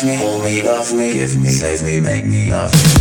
touch me, hold me, love me, give me, save me, make me love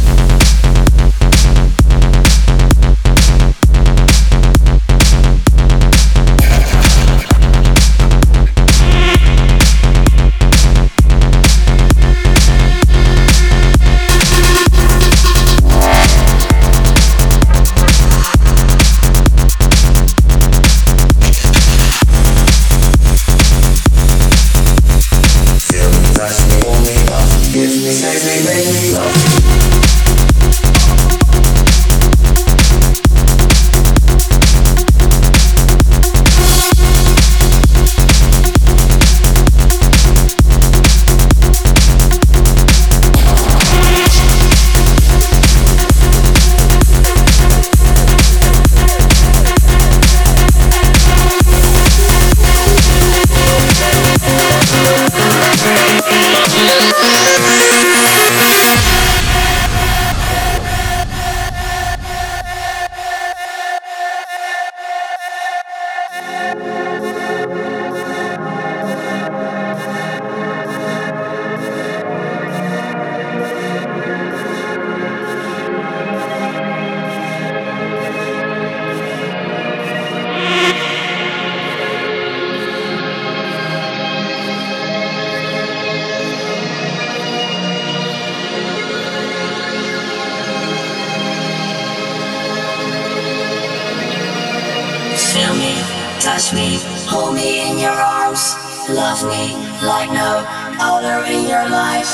Love me like no other in your life.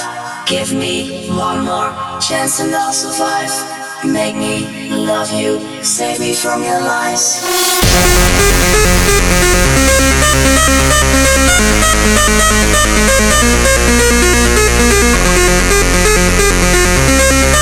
Give me one more chance and I'll survive. Make me love you, save me from your lies.